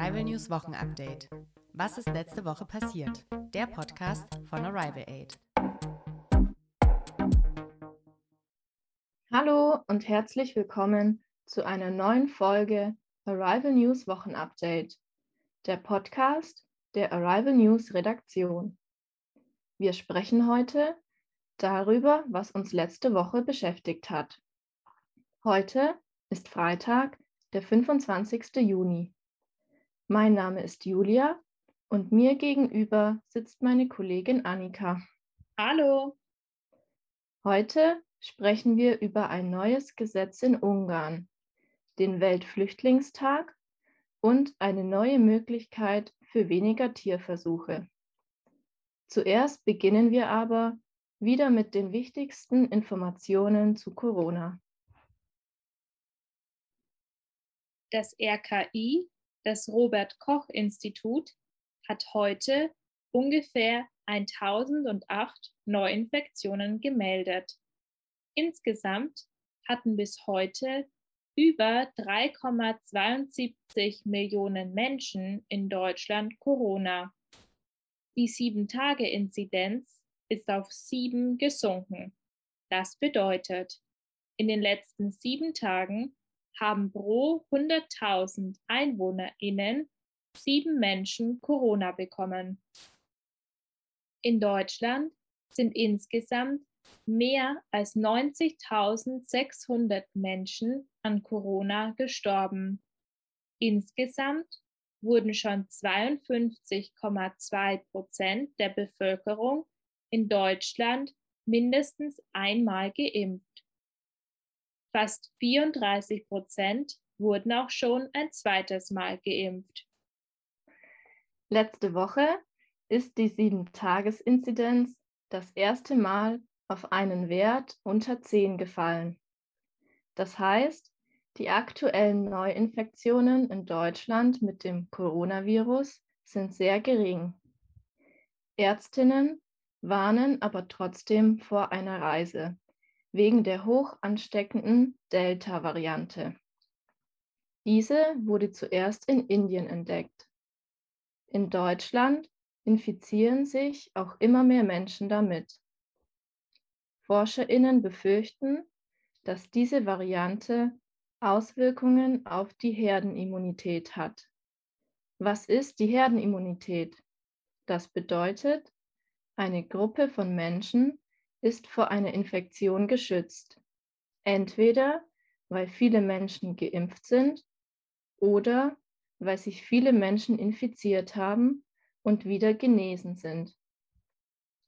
Arrival News Wochenupdate. Was ist letzte Woche passiert? Der Podcast von Arrival Aid. Hallo und herzlich willkommen zu einer neuen Folge Arrival News Wochenupdate, der Podcast der Arrival News Redaktion. Wir sprechen heute darüber, was uns letzte Woche beschäftigt hat. Heute ist Freitag, der 25. Juni. Mein Name ist Julia und mir gegenüber sitzt meine Kollegin Annika. Hallo. Heute sprechen wir über ein neues Gesetz in Ungarn, den Weltflüchtlingstag und eine neue Möglichkeit für weniger Tierversuche. Zuerst beginnen wir aber wieder mit den wichtigsten Informationen zu Corona. Das RKI, das Robert Koch Institut, hat heute ungefähr 1008 Neuinfektionen gemeldet. Insgesamt hatten bis heute über 3,72 Millionen Menschen in Deutschland Corona. Die 7-Tage-Inzidenz ist auf 7 gesunken. Das bedeutet, in den letzten sieben Tagen haben pro 100.000 EinwohnerInnen sieben Menschen Corona bekommen. In Deutschland sind insgesamt mehr als 90.600 Menschen an Corona gestorben. Insgesamt wurden schon 52,2 Prozent der Bevölkerung in Deutschland mindestens einmal geimpft. Fast 34 Prozent wurden auch schon ein zweites Mal geimpft. Letzte Woche ist die 7-Tages-Inzidenz das erste Mal auf einen Wert unter 10 gefallen. Das heißt, die aktuellen Neuinfektionen in Deutschland mit dem Coronavirus sind sehr gering. Ärztinnen warnen aber trotzdem vor einer Reise wegen der hoch ansteckenden Delta-Variante. Diese wurde zuerst in Indien entdeckt. In Deutschland infizieren sich auch immer mehr Menschen damit. Forscherinnen befürchten, dass diese Variante Auswirkungen auf die Herdenimmunität hat. Was ist die Herdenimmunität? Das bedeutet, eine Gruppe von Menschen ist vor einer Infektion geschützt. Entweder weil viele Menschen geimpft sind oder weil sich viele Menschen infiziert haben und wieder genesen sind.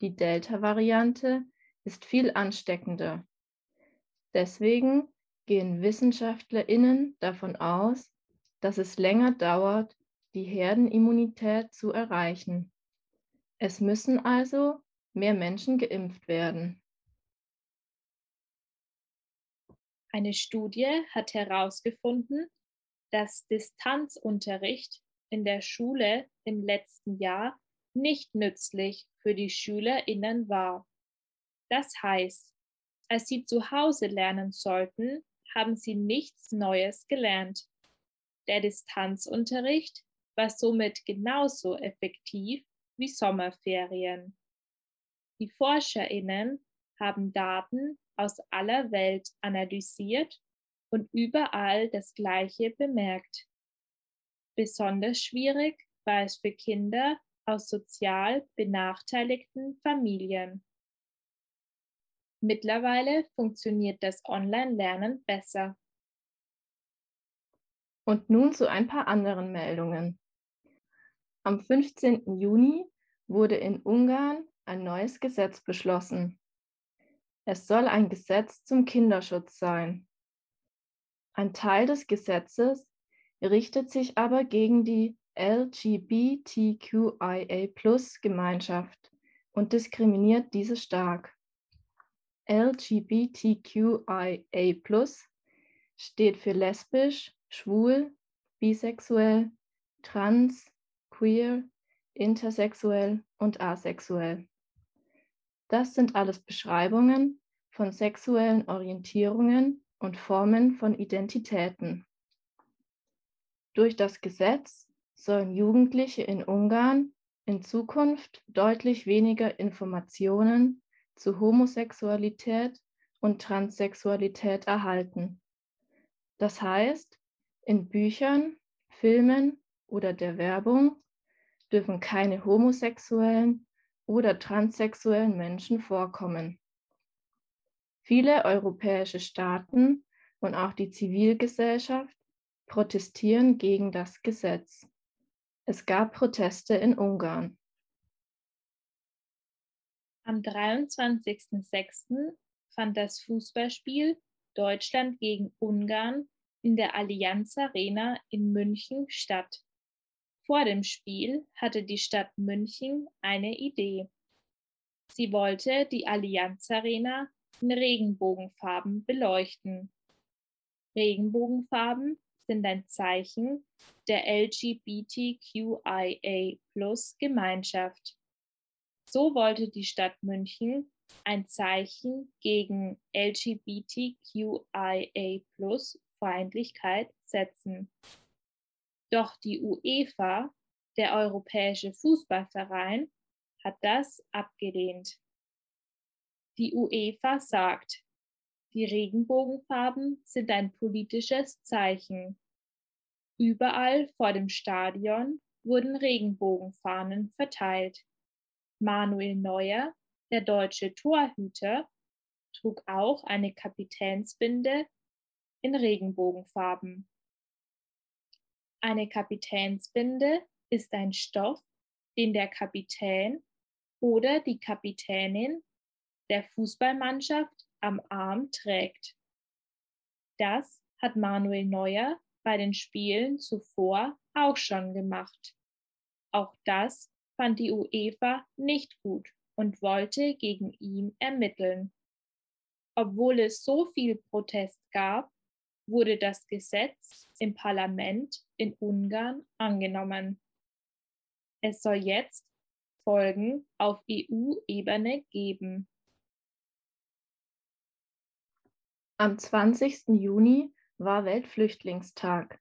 Die Delta-Variante ist viel ansteckender. Deswegen gehen Wissenschaftlerinnen davon aus, dass es länger dauert, die Herdenimmunität zu erreichen. Es müssen also mehr Menschen geimpft werden. Eine Studie hat herausgefunden, dass Distanzunterricht in der Schule im letzten Jahr nicht nützlich für die Schülerinnen war. Das heißt, als sie zu Hause lernen sollten, haben sie nichts Neues gelernt. Der Distanzunterricht war somit genauso effektiv wie Sommerferien. Die Forscherinnen haben Daten aus aller Welt analysiert und überall das Gleiche bemerkt. Besonders schwierig war es für Kinder aus sozial benachteiligten Familien. Mittlerweile funktioniert das Online-Lernen besser. Und nun zu ein paar anderen Meldungen. Am 15. Juni wurde in Ungarn ein neues Gesetz beschlossen. Es soll ein Gesetz zum Kinderschutz sein. Ein Teil des Gesetzes richtet sich aber gegen die LGBTQIA-Gemeinschaft und diskriminiert diese stark. LGBTQIA steht für lesbisch, schwul, bisexuell, trans, queer, intersexuell und asexuell. Das sind alles Beschreibungen von sexuellen Orientierungen und Formen von Identitäten. Durch das Gesetz sollen Jugendliche in Ungarn in Zukunft deutlich weniger Informationen zu Homosexualität und Transsexualität erhalten. Das heißt, in Büchern, Filmen oder der Werbung dürfen keine homosexuellen oder transsexuellen Menschen vorkommen. Viele europäische Staaten und auch die Zivilgesellschaft protestieren gegen das Gesetz. Es gab Proteste in Ungarn. Am 23.06. fand das Fußballspiel Deutschland gegen Ungarn in der Allianz Arena in München statt. Vor dem Spiel hatte die Stadt München eine Idee. Sie wollte die Allianz Arena in Regenbogenfarben beleuchten. Regenbogenfarben sind ein Zeichen der LGBTQIA-Gemeinschaft. So wollte die Stadt München ein Zeichen gegen LGBTQIA-Feindlichkeit setzen. Doch die UEFA, der Europäische Fußballverein, hat das abgelehnt. Die UEFA sagt, die Regenbogenfarben sind ein politisches Zeichen. Überall vor dem Stadion wurden Regenbogenfahnen verteilt. Manuel Neuer, der deutsche Torhüter, trug auch eine Kapitänsbinde in Regenbogenfarben. Eine Kapitänsbinde ist ein Stoff, den der Kapitän oder die Kapitänin der Fußballmannschaft am Arm trägt. Das hat Manuel Neuer bei den Spielen zuvor auch schon gemacht. Auch das fand die UEFA nicht gut und wollte gegen ihn ermitteln. Obwohl es so viel Protest gab, wurde das Gesetz im Parlament in Ungarn angenommen. Es soll jetzt Folgen auf EU-Ebene geben. Am 20. Juni war Weltflüchtlingstag.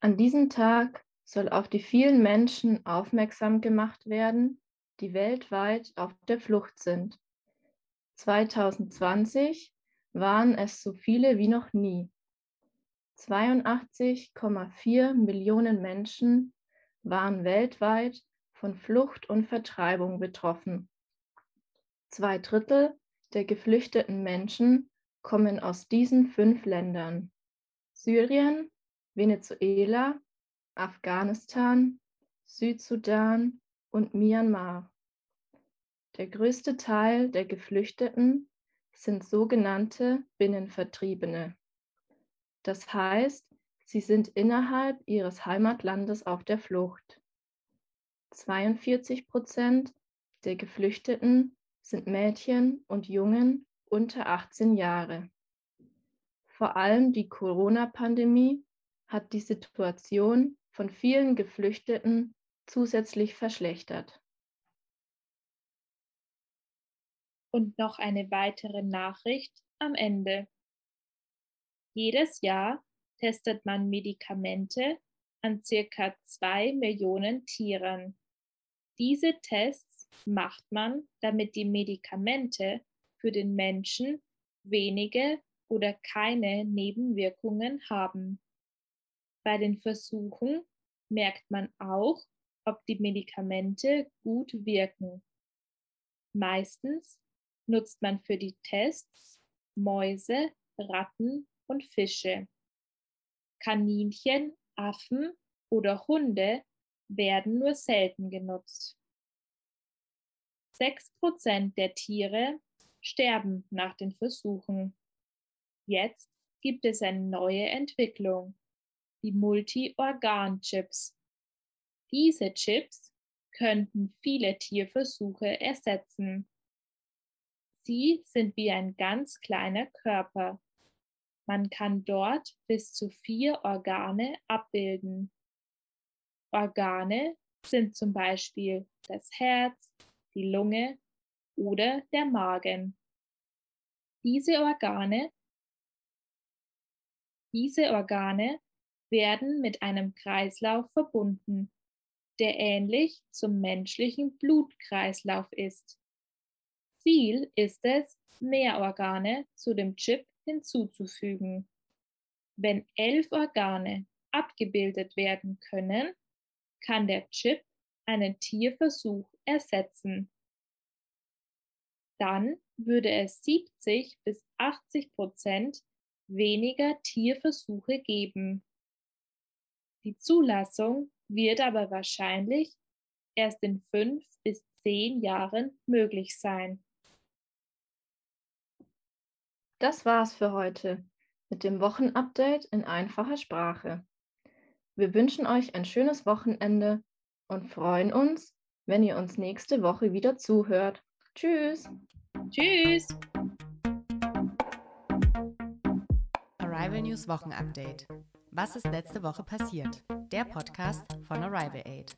An diesem Tag soll auf die vielen Menschen aufmerksam gemacht werden, die weltweit auf der Flucht sind. 2020 waren es so viele wie noch nie. 82,4 Millionen Menschen waren weltweit von Flucht und Vertreibung betroffen. Zwei Drittel der geflüchteten Menschen kommen aus diesen fünf Ländern. Syrien, Venezuela, Afghanistan, Südsudan und Myanmar. Der größte Teil der Geflüchteten sind sogenannte Binnenvertriebene. Das heißt, sie sind innerhalb ihres Heimatlandes auf der Flucht. 42 Prozent der Geflüchteten sind Mädchen und Jungen unter 18 Jahre. Vor allem die Corona-Pandemie hat die Situation von vielen Geflüchteten zusätzlich verschlechtert. Und noch eine weitere Nachricht am Ende. Jedes Jahr testet man Medikamente an circa zwei Millionen Tieren. Diese Tests macht man, damit die Medikamente für den Menschen wenige oder keine Nebenwirkungen haben. Bei den Versuchen merkt man auch, ob die Medikamente gut wirken. Meistens nutzt man für die Tests Mäuse, Ratten und Fische. Kaninchen, Affen oder Hunde werden nur selten genutzt. 6% der Tiere sterben nach den Versuchen. Jetzt gibt es eine neue Entwicklung, die Multi-Organ-Chips. Diese Chips könnten viele Tierversuche ersetzen. Sie sind wie ein ganz kleiner Körper. Man kann dort bis zu vier Organe abbilden. Organe sind zum Beispiel das Herz, die Lunge oder der Magen. Diese Organe, diese Organe werden mit einem Kreislauf verbunden, der ähnlich zum menschlichen Blutkreislauf ist. Ziel ist es, mehr Organe zu dem Chip hinzuzufügen. Wenn elf Organe abgebildet werden können, kann der Chip einen Tierversuch ersetzen. Dann würde es 70 bis 80 Prozent weniger Tierversuche geben. Die Zulassung wird aber wahrscheinlich erst in fünf bis zehn Jahren möglich sein. Das war's für heute mit dem Wochenupdate in einfacher Sprache. Wir wünschen euch ein schönes Wochenende und freuen uns, wenn ihr uns nächste Woche wieder zuhört. Tschüss. Tschüss. Arrival News Wochenupdate. Was ist letzte Woche passiert? Der Podcast von Arrival Aid.